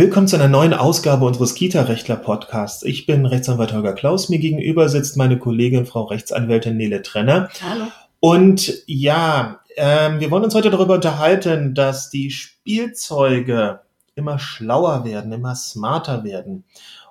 Willkommen zu einer neuen Ausgabe unseres Kita-Rechtler-Podcasts. Ich bin Rechtsanwalt Holger Klaus. Mir gegenüber sitzt meine Kollegin Frau Rechtsanwältin Nele Trenner. Hallo. Und ja, ähm, wir wollen uns heute darüber unterhalten, dass die Spielzeuge immer schlauer werden, immer smarter werden.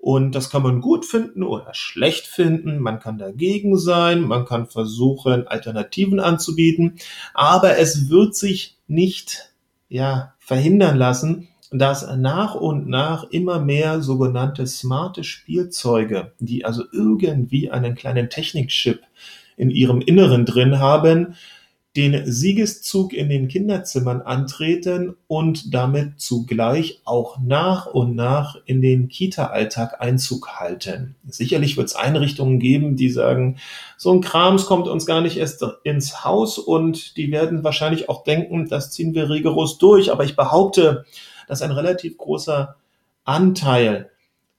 Und das kann man gut finden oder schlecht finden. Man kann dagegen sein, man kann versuchen, Alternativen anzubieten. Aber es wird sich nicht, ja, verhindern lassen, dass nach und nach immer mehr sogenannte smarte Spielzeuge, die also irgendwie einen kleinen Technikchip in ihrem Inneren drin haben, den Siegeszug in den Kinderzimmern antreten und damit zugleich auch nach und nach in den Kita-Alltag Einzug halten. Sicherlich wird es Einrichtungen geben, die sagen, so ein Krams kommt uns gar nicht erst ins Haus und die werden wahrscheinlich auch denken, das ziehen wir rigoros durch. Aber ich behaupte, dass ein relativ großer Anteil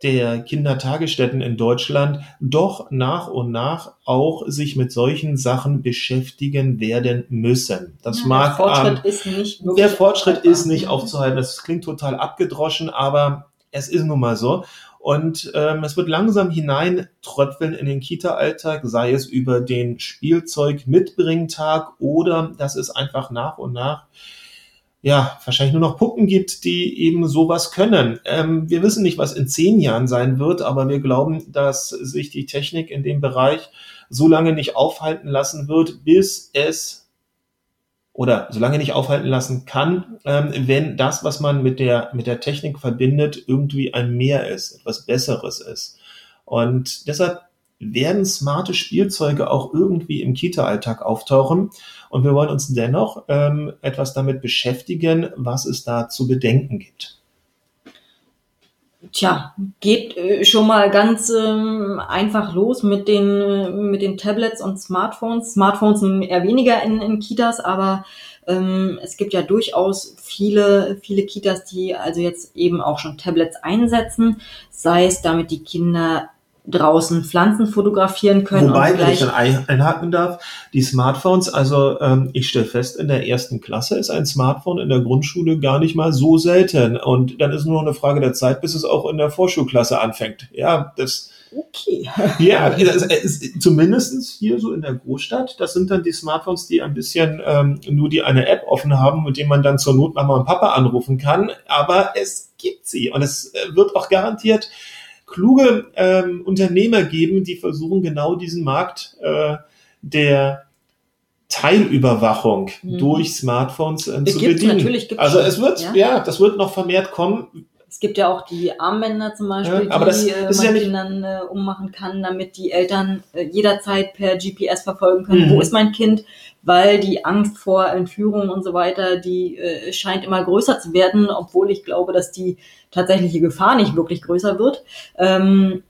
der Kindertagesstätten in Deutschland doch nach und nach auch sich mit solchen Sachen beschäftigen werden müssen. Das ja, mag der Fortschritt ähm, ist nicht der Fortschritt ist nicht aufzuhalten. Das klingt total abgedroschen, aber es ist nun mal so. Und ähm, es wird langsam hineintröpfeln in den Kita-Alltag, sei es über den Spielzeug-Mitbringtag oder dass es einfach nach und nach ja, wahrscheinlich nur noch Puppen gibt, die eben sowas können. Ähm, wir wissen nicht, was in zehn Jahren sein wird, aber wir glauben, dass sich die Technik in dem Bereich so lange nicht aufhalten lassen wird, bis es oder so lange nicht aufhalten lassen kann, ähm, wenn das, was man mit der, mit der Technik verbindet, irgendwie ein Mehr ist, etwas Besseres ist. Und deshalb werden smarte Spielzeuge auch irgendwie im Kita-Alltag auftauchen. Und wir wollen uns dennoch ähm, etwas damit beschäftigen, was es da zu bedenken gibt. Tja, geht äh, schon mal ganz ähm, einfach los mit den, äh, mit den Tablets und Smartphones. Smartphones eher weniger in, in Kitas, aber ähm, es gibt ja durchaus viele, viele Kitas, die also jetzt eben auch schon Tablets einsetzen, sei es damit die Kinder draußen Pflanzen fotografieren können. Wobei, wenn ich dann einhaken darf, die Smartphones, also ähm, ich stelle fest, in der ersten Klasse ist ein Smartphone in der Grundschule gar nicht mal so selten. Und dann ist nur noch eine Frage der Zeit, bis es auch in der Vorschulklasse anfängt. Ja, das. Okay. ja, das ist, zumindest hier so in der Großstadt, das sind dann die Smartphones, die ein bisschen ähm, nur die eine App offen haben, mit dem man dann zur Not Mama und Papa anrufen kann. Aber es gibt sie und es äh, wird auch garantiert kluge ähm, Unternehmer geben, die versuchen genau diesen Markt äh, der Teilüberwachung mhm. durch Smartphones äh, zu bedienen. Natürlich, also es wird, ja? ja, das wird noch vermehrt kommen. Es gibt ja auch die Armbänder zum Beispiel, ja, die das, das äh, man ja Kindern äh, ummachen kann, damit die Eltern äh, jederzeit per GPS verfolgen können, mhm. wo ist mein Kind, weil die Angst vor Entführungen und so weiter, die äh, scheint immer größer zu werden, obwohl ich glaube, dass die tatsächliche Gefahr nicht wirklich größer wird. Ähm,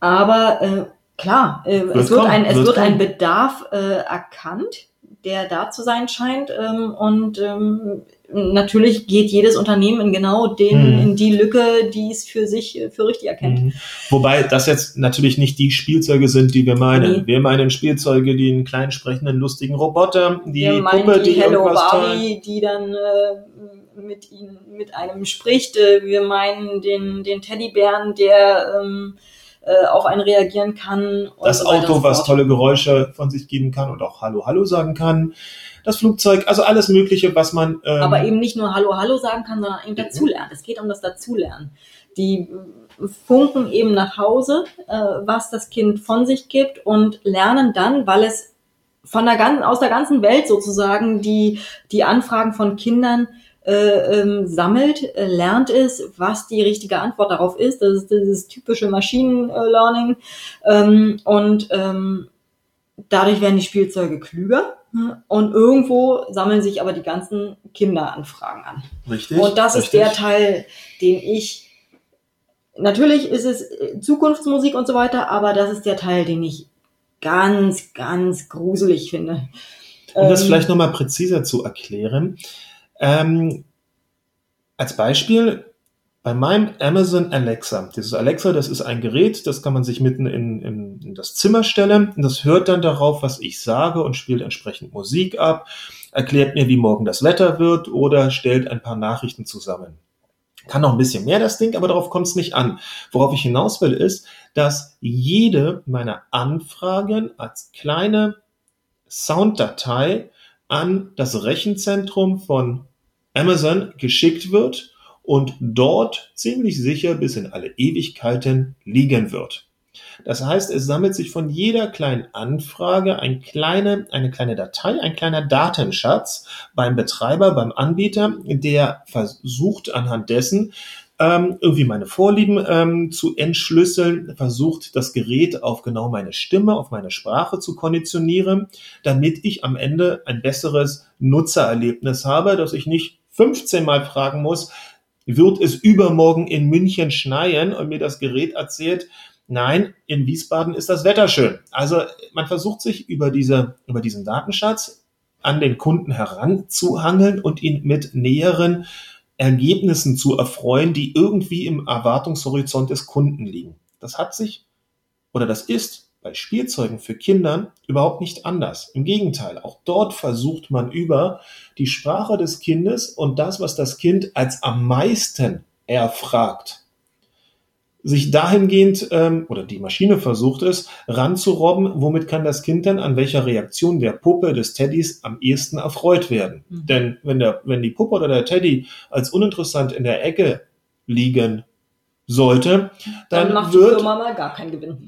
aber äh, klar, äh, es wird, ein, es wird ein Bedarf äh, erkannt, der da zu sein scheint. Ähm, und ähm, natürlich geht jedes Unternehmen in genau den, mhm. in die Lücke, die es für sich äh, für richtig erkennt. Mhm. Wobei das jetzt natürlich nicht die Spielzeuge sind, die wir meinen. Nee. Wir meinen Spielzeuge, die einen kleinen sprechenden, lustigen Roboter, die wir Puppe, die, die Hello Barbie, die dann äh, mit ihnen, mit einem spricht. Äh, wir meinen den, den Teddybären, der ähm, äh, auf einen reagieren kann. das so Auto, was tolle Geräusche von sich geben kann und auch Hallo, Hallo sagen kann das Flugzeug, also alles Mögliche, was man. Ähm Aber eben nicht nur Hallo, Hallo sagen kann, sondern eben dazulernen. Es geht um das Dazulernen. Die funken eben nach Hause, äh, was das Kind von sich gibt und lernen dann, weil es von der ganzen, aus der ganzen Welt sozusagen die, die Anfragen von Kindern äh, ähm, sammelt, äh, lernt es, was die richtige Antwort darauf ist. Das ist dieses typische Maschinen-Learning. Ähm, und ähm, dadurch werden die Spielzeuge klüger und irgendwo sammeln sich aber die ganzen Kinderanfragen an. Richtig. Und das richtig. ist der Teil, den ich, natürlich ist es Zukunftsmusik und so weiter, aber das ist der Teil, den ich ganz, ganz gruselig finde. Um ähm, das vielleicht nochmal präziser zu erklären. Ähm, als Beispiel, bei meinem Amazon Alexa, dieses Alexa, das ist ein Gerät, das kann man sich mitten in, in, in das Zimmer stellen und das hört dann darauf, was ich sage und spielt entsprechend Musik ab, erklärt mir, wie morgen das Wetter wird oder stellt ein paar Nachrichten zusammen. Kann noch ein bisschen mehr das Ding, aber darauf kommt es nicht an. Worauf ich hinaus will, ist, dass jede meiner Anfragen als kleine Sounddatei an das Rechenzentrum von Amazon geschickt wird und dort ziemlich sicher bis in alle Ewigkeiten liegen wird. Das heißt, es sammelt sich von jeder kleinen Anfrage ein kleine, eine kleine Datei, ein kleiner Datenschatz beim Betreiber, beim Anbieter, der versucht anhand dessen ähm, irgendwie meine Vorlieben ähm, zu entschlüsseln, versucht das Gerät auf genau meine Stimme, auf meine Sprache zu konditionieren, damit ich am Ende ein besseres Nutzererlebnis habe, dass ich nicht 15 Mal fragen muss, wird es übermorgen in München schneien und mir das Gerät erzählt, nein, in Wiesbaden ist das Wetter schön. Also man versucht sich über, diese, über diesen Datenschatz an den Kunden heranzuhangeln und ihn mit näheren Ergebnissen zu erfreuen, die irgendwie im Erwartungshorizont des Kunden liegen. Das hat sich oder das ist bei Spielzeugen für Kindern überhaupt nicht anders. Im Gegenteil, auch dort versucht man über die Sprache des Kindes und das, was das Kind als am meisten erfragt, sich dahingehend, ähm, oder die Maschine versucht es, ranzurobben, womit kann das Kind dann an welcher Reaktion der Puppe des Teddys am ehesten erfreut werden. Mhm. Denn wenn, der, wenn die Puppe oder der Teddy als uninteressant in der Ecke liegen sollte, dann, dann wird,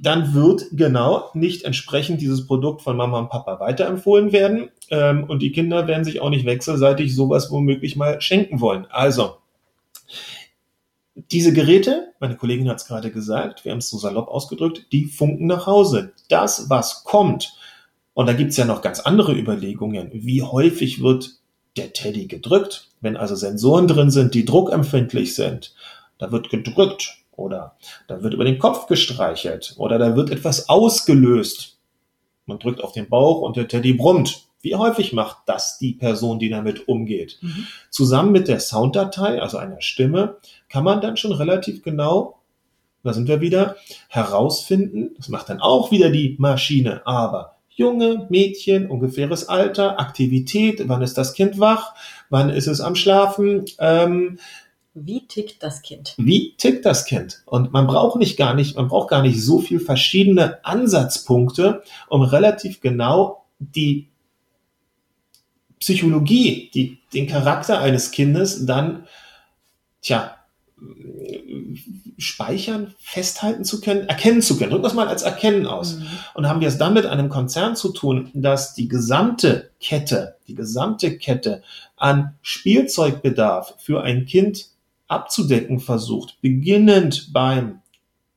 Dann wird genau nicht entsprechend dieses Produkt von Mama und Papa weiterempfohlen werden ähm, und die Kinder werden sich auch nicht wechselseitig sowas womöglich mal schenken wollen. Also diese Geräte, meine Kollegin hat es gerade gesagt, wir haben es so salopp ausgedrückt, die funken nach Hause. Das, was kommt, und da gibt's ja noch ganz andere Überlegungen, wie häufig wird der Teddy gedrückt, wenn also Sensoren drin sind, die druckempfindlich sind. Da wird gedrückt oder da wird über den Kopf gestreichelt oder da wird etwas ausgelöst. Man drückt auf den Bauch und der Teddy brummt. Wie häufig macht das die Person, die damit umgeht? Mhm. Zusammen mit der Sounddatei, also einer Stimme, kann man dann schon relativ genau, da sind wir wieder, herausfinden, das macht dann auch wieder die Maschine, aber junge Mädchen, ungefähres Alter, Aktivität, wann ist das Kind wach, wann ist es am Schlafen, ähm, wie tickt das Kind? Wie tickt das Kind? Und man braucht nicht gar nicht, man braucht gar nicht so viel verschiedene Ansatzpunkte, um relativ genau die Psychologie, die, den Charakter eines Kindes dann, tja, speichern, festhalten zu können, erkennen zu können. Drücken wir es mal als Erkennen aus. Mhm. Und haben wir es dann mit einem Konzern zu tun, das die gesamte Kette, die gesamte Kette an Spielzeugbedarf für ein Kind abzudecken versucht, beginnend beim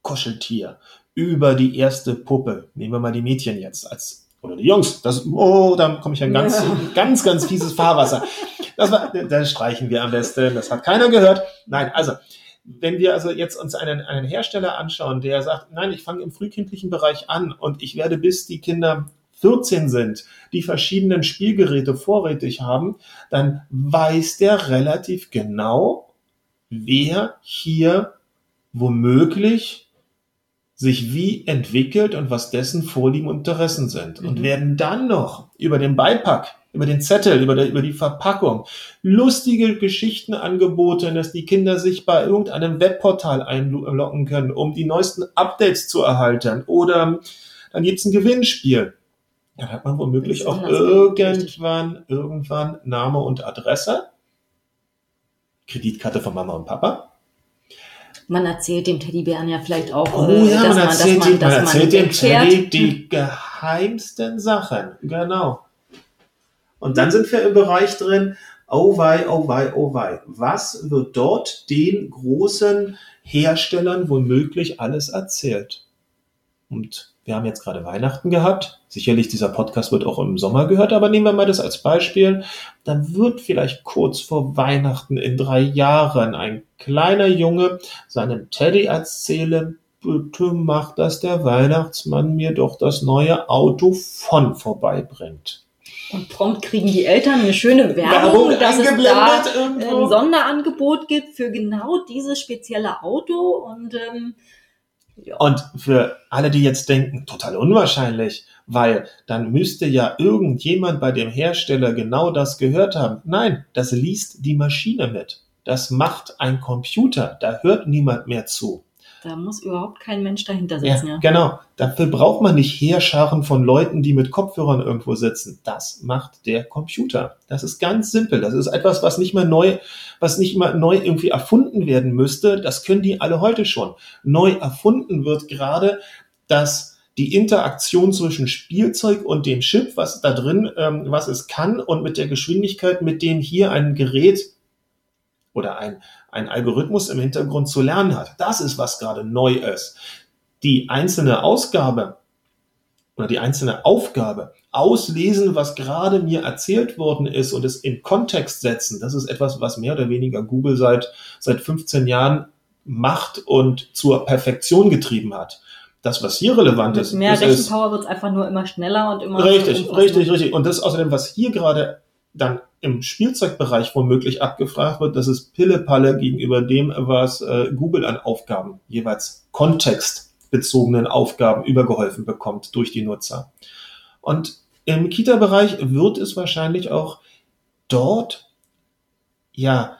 Kuscheltier über die erste Puppe. Nehmen wir mal die Mädchen jetzt als oder die Jungs. Das, oh, da komme ich ein ganz, ja. ganz, ganz fieses Fahrwasser. Das war, das streichen wir am besten. Das hat keiner gehört. Nein, also wenn wir also jetzt uns einen, einen Hersteller anschauen, der sagt, nein, ich fange im frühkindlichen Bereich an und ich werde bis die Kinder 14 sind, die verschiedenen Spielgeräte vorrätig haben, dann weiß der relativ genau, wer hier womöglich sich wie entwickelt und was dessen Vorlieben und Interessen sind. Mhm. Und werden dann noch über den Beipack, über den Zettel, über, der, über die Verpackung lustige Geschichten angeboten, dass die Kinder sich bei irgendeinem Webportal einloggen können, um die neuesten Updates zu erhalten. Oder dann gibt's ein Gewinnspiel. Dann hat man womöglich auch irgendwann, irgendwann Name und Adresse Kreditkarte von Mama und Papa. Man erzählt dem Teddybären ja vielleicht auch, oh, äh, ja, dass man, erzählt, dass man, dass man erzählt dem Teddy die geheimsten Sachen. Genau. Und dann sind wir im Bereich drin, oh wei, oh wei, oh wei. Was wird dort den großen Herstellern womöglich alles erzählt? Und wir haben jetzt gerade Weihnachten gehabt. Sicherlich, dieser Podcast wird auch im Sommer gehört, aber nehmen wir mal das als Beispiel. Dann wird vielleicht kurz vor Weihnachten in drei Jahren ein kleiner Junge seinem Teddy erzählen, bitte macht, dass der Weihnachtsmann mir doch das neue Auto von vorbeibringt. Und prompt kriegen die Eltern eine schöne Werbung, Werbung dass es da irgendwo. ein Sonderangebot gibt für genau dieses spezielle Auto und ähm. Und für alle, die jetzt denken, total unwahrscheinlich, weil dann müsste ja irgendjemand bei dem Hersteller genau das gehört haben. Nein, das liest die Maschine mit. Das macht ein Computer. Da hört niemand mehr zu. Da muss überhaupt kein Mensch dahinter sitzen. Ja, ja. Genau. Dafür braucht man nicht Heerscharen von Leuten, die mit Kopfhörern irgendwo sitzen. Das macht der Computer. Das ist ganz simpel. Das ist etwas, was nicht mehr neu, was nicht immer neu irgendwie erfunden werden müsste. Das können die alle heute schon. Neu erfunden wird gerade, dass die Interaktion zwischen Spielzeug und dem Chip, was da drin, ähm, was es kann und mit der Geschwindigkeit, mit dem hier ein Gerät oder ein, ein Algorithmus im Hintergrund zu lernen hat. Das ist, was gerade neu ist. Die einzelne Ausgabe oder die einzelne Aufgabe auslesen, was gerade mir erzählt worden ist und es in Kontext setzen, das ist etwas, was mehr oder weniger Google seit, seit 15 Jahren macht und zur Perfektion getrieben hat das, was hier relevant ist. Mit mehr Rechenpower wird es einfach nur immer schneller und immer. Richtig, richtig, richtig. Und das außerdem, was hier gerade dann im Spielzeugbereich womöglich abgefragt wird, das ist Pille-Palle gegenüber dem, was äh, Google an Aufgaben, jeweils kontextbezogenen Aufgaben übergeholfen bekommt durch die Nutzer. Und im Kita-Bereich wird es wahrscheinlich auch dort, ja,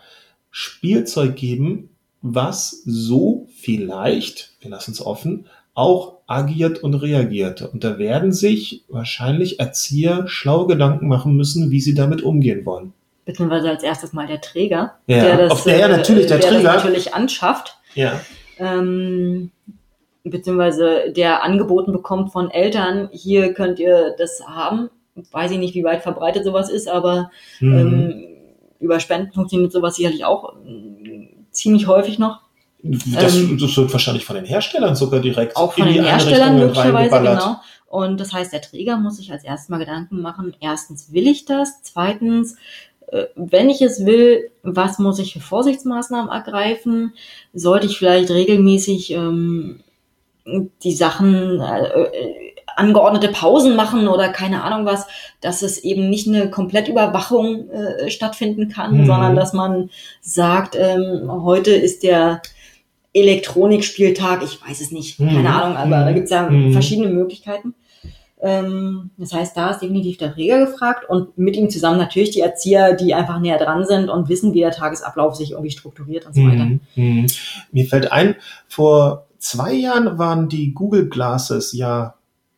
Spielzeug geben, was so vielleicht, wir lassen es offen, auch agiert und reagiert. Und da werden sich wahrscheinlich Erzieher schlaue Gedanken machen müssen, wie sie damit umgehen wollen. Beziehungsweise als erstes mal der Träger, ja, der das, der, ja, natürlich, der, der Träger. Natürlich anschafft. Ja. Ähm, beziehungsweise der angeboten bekommt von Eltern, hier könnt ihr das haben. Weiß ich nicht, wie weit verbreitet sowas ist, aber mhm. ähm, über Spenden funktioniert sowas sicherlich auch äh, ziemlich häufig noch. Das, ähm, das, wird wahrscheinlich von den Herstellern sogar direkt auch von den Herstellern möglicherweise genau. Und das heißt, der Träger muss sich als erstes mal Gedanken machen. Erstens will ich das. Zweitens, äh, wenn ich es will, was muss ich für Vorsichtsmaßnahmen ergreifen? Sollte ich vielleicht regelmäßig ähm, die Sachen äh, angeordnete Pausen machen oder keine Ahnung was, dass es eben nicht eine Komplettüberwachung äh, stattfinden kann, mhm. sondern dass man sagt, ähm, heute ist der Elektronikspieltag, ich weiß es nicht, keine mhm. Ahnung, aber da gibt es ja mhm. verschiedene Möglichkeiten. Ähm, das heißt, da ist definitiv der Träger gefragt und mit ihm zusammen natürlich die Erzieher, die einfach näher dran sind und wissen, wie der Tagesablauf sich irgendwie strukturiert und so weiter. Mhm. mhm. Mir fällt ein, vor zwei Jahren waren die Google Glasses ja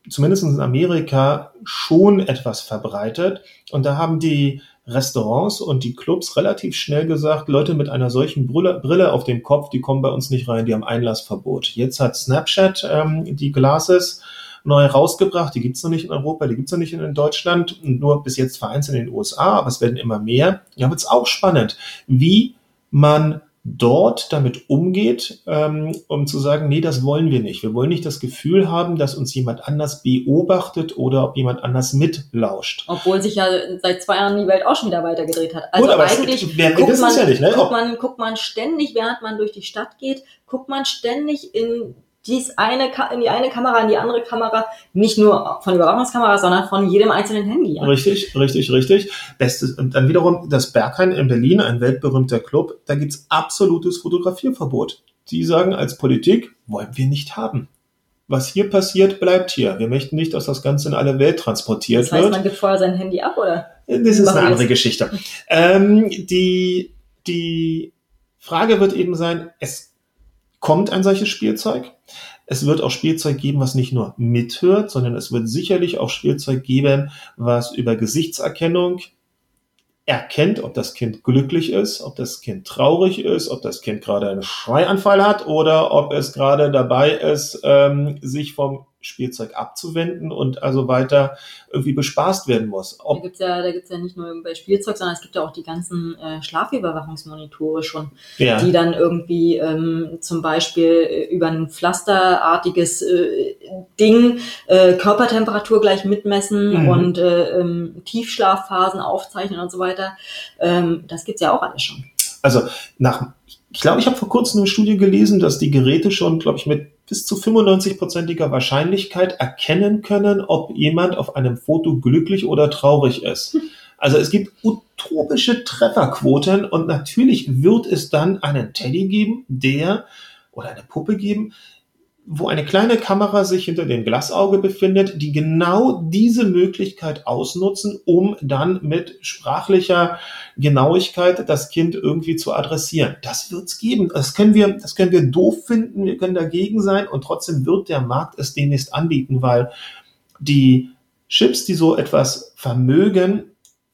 zumindest in Amerika schon etwas verbreitet und da haben die Restaurants und die Clubs relativ schnell gesagt, Leute mit einer solchen Brille, Brille auf dem Kopf, die kommen bei uns nicht rein, die haben Einlassverbot. Jetzt hat Snapchat ähm, die Glasses neu rausgebracht, die gibt's noch nicht in Europa, die gibt's noch nicht in Deutschland, nur bis jetzt vereinzelt in den USA, aber es werden immer mehr. Ja, wird's auch spannend, wie man dort damit umgeht, ähm, um zu sagen, nee, das wollen wir nicht. Wir wollen nicht das Gefühl haben, dass uns jemand anders beobachtet oder ob jemand anders mitlauscht. Obwohl sich ja seit zwei Jahren die Welt auch schon wieder weitergedreht hat. Also Gut, eigentlich es, wer, guckt, man, ja nicht, ne? guckt, man, guckt man ständig, während man durch die Stadt geht, guckt man ständig in dies eine in die eine Kamera, in die andere Kamera, nicht nur von Überwachungskamera, sondern von jedem einzelnen Handy. Ja. Richtig, richtig, richtig. Bestes und dann wiederum das Berghain in Berlin, ein weltberühmter Club, da gibt's absolutes Fotografierverbot. Die sagen als Politik, wollen wir nicht haben. Was hier passiert, bleibt hier. Wir möchten nicht, dass das Ganze in alle Welt transportiert das heißt, wird. Man gibt vorher sein Handy ab, oder? Das ist eine andere Geschichte. Ähm, die, die Frage wird eben sein, es kommt ein solches Spielzeug. Es wird auch Spielzeug geben, was nicht nur mithört, sondern es wird sicherlich auch Spielzeug geben, was über Gesichtserkennung erkennt, ob das Kind glücklich ist, ob das Kind traurig ist, ob das Kind gerade einen Schreianfall hat oder ob es gerade dabei ist, ähm, sich vom Spielzeug abzuwenden und also weiter irgendwie bespaßt werden muss. Ob da gibt's ja, da gibt's ja nicht nur bei Spielzeug, sondern es gibt ja auch die ganzen äh, Schlafüberwachungsmonitore schon, ja. die dann irgendwie ähm, zum Beispiel äh, über ein pflasterartiges äh, Ding äh, Körpertemperatur gleich mitmessen mhm. und äh, ähm, Tiefschlafphasen aufzeichnen und so weiter. Ähm, das gibt's ja auch alles schon. Also nach ich glaube, ich habe vor kurzem eine Studie gelesen, dass die Geräte schon, glaube ich, mit bis zu 95-prozentiger Wahrscheinlichkeit erkennen können, ob jemand auf einem Foto glücklich oder traurig ist. Also es gibt utopische Trefferquoten und natürlich wird es dann einen Teddy geben, der oder eine Puppe geben, wo eine kleine Kamera sich hinter dem Glasauge befindet, die genau diese Möglichkeit ausnutzen, um dann mit sprachlicher Genauigkeit das Kind irgendwie zu adressieren. Das wird's geben. Das können wir, das können wir doof finden. Wir können dagegen sein und trotzdem wird der Markt es demnächst anbieten, weil die Chips, die so etwas vermögen,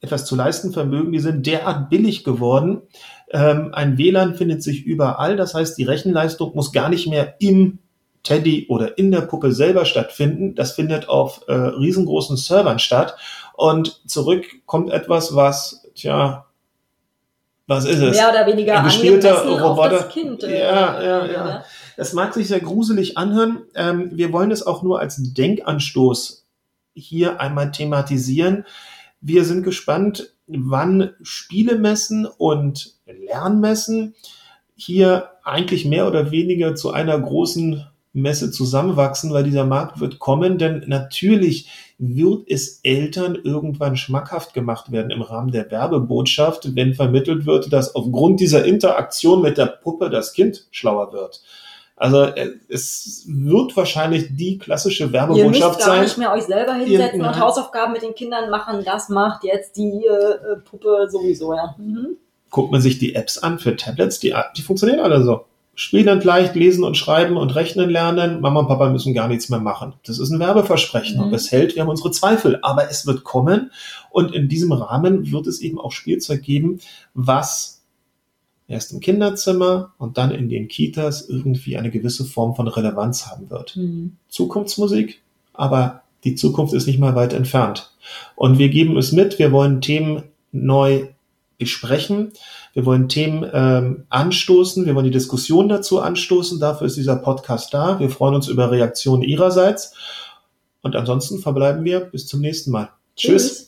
etwas zu leisten vermögen, die sind derart billig geworden. Ähm, ein WLAN findet sich überall. Das heißt, die Rechenleistung muss gar nicht mehr im Teddy oder in der Puppe selber stattfinden. Das findet auf äh, riesengroßen Servern statt. Und zurück kommt etwas, was, tja, was ist es? Mehr oder weniger ein gespielter Roboter. Kind, äh, ja, ja, ja. Das mag sich sehr gruselig anhören. Ähm, wir wollen es auch nur als Denkanstoß hier einmal thematisieren. Wir sind gespannt, wann Spielemessen und Lernmessen hier eigentlich mehr oder weniger zu einer großen Messe zusammenwachsen, weil dieser Markt wird kommen, denn natürlich wird es Eltern irgendwann schmackhaft gemacht werden im Rahmen der Werbebotschaft, wenn vermittelt wird, dass aufgrund dieser Interaktion mit der Puppe das Kind schlauer wird. Also äh, es wird wahrscheinlich die klassische Werbebotschaft sein. Ihr müsst gar nicht mehr euch selber hinsetzen Ihr, und Hausaufgaben mit den Kindern machen. Das macht jetzt die äh, Puppe sowieso, ja. Mhm. Guckt man sich die Apps an für Tablets, die, die funktionieren alle so. Spielend leicht lesen und schreiben und rechnen lernen. Mama und Papa müssen gar nichts mehr machen. Das ist ein Werbeversprechen mhm. und es hält. Wir haben unsere Zweifel, aber es wird kommen. Und in diesem Rahmen wird es eben auch Spielzeug geben, was erst im Kinderzimmer und dann in den Kitas irgendwie eine gewisse Form von Relevanz haben wird. Mhm. Zukunftsmusik, aber die Zukunft ist nicht mal weit entfernt. Und wir geben es mit, wir wollen Themen neu besprechen. Wir wollen Themen ähm, anstoßen, wir wollen die Diskussion dazu anstoßen. Dafür ist dieser Podcast da. Wir freuen uns über Reaktionen Ihrerseits. Und ansonsten verbleiben wir bis zum nächsten Mal. Tschüss. Tschüss.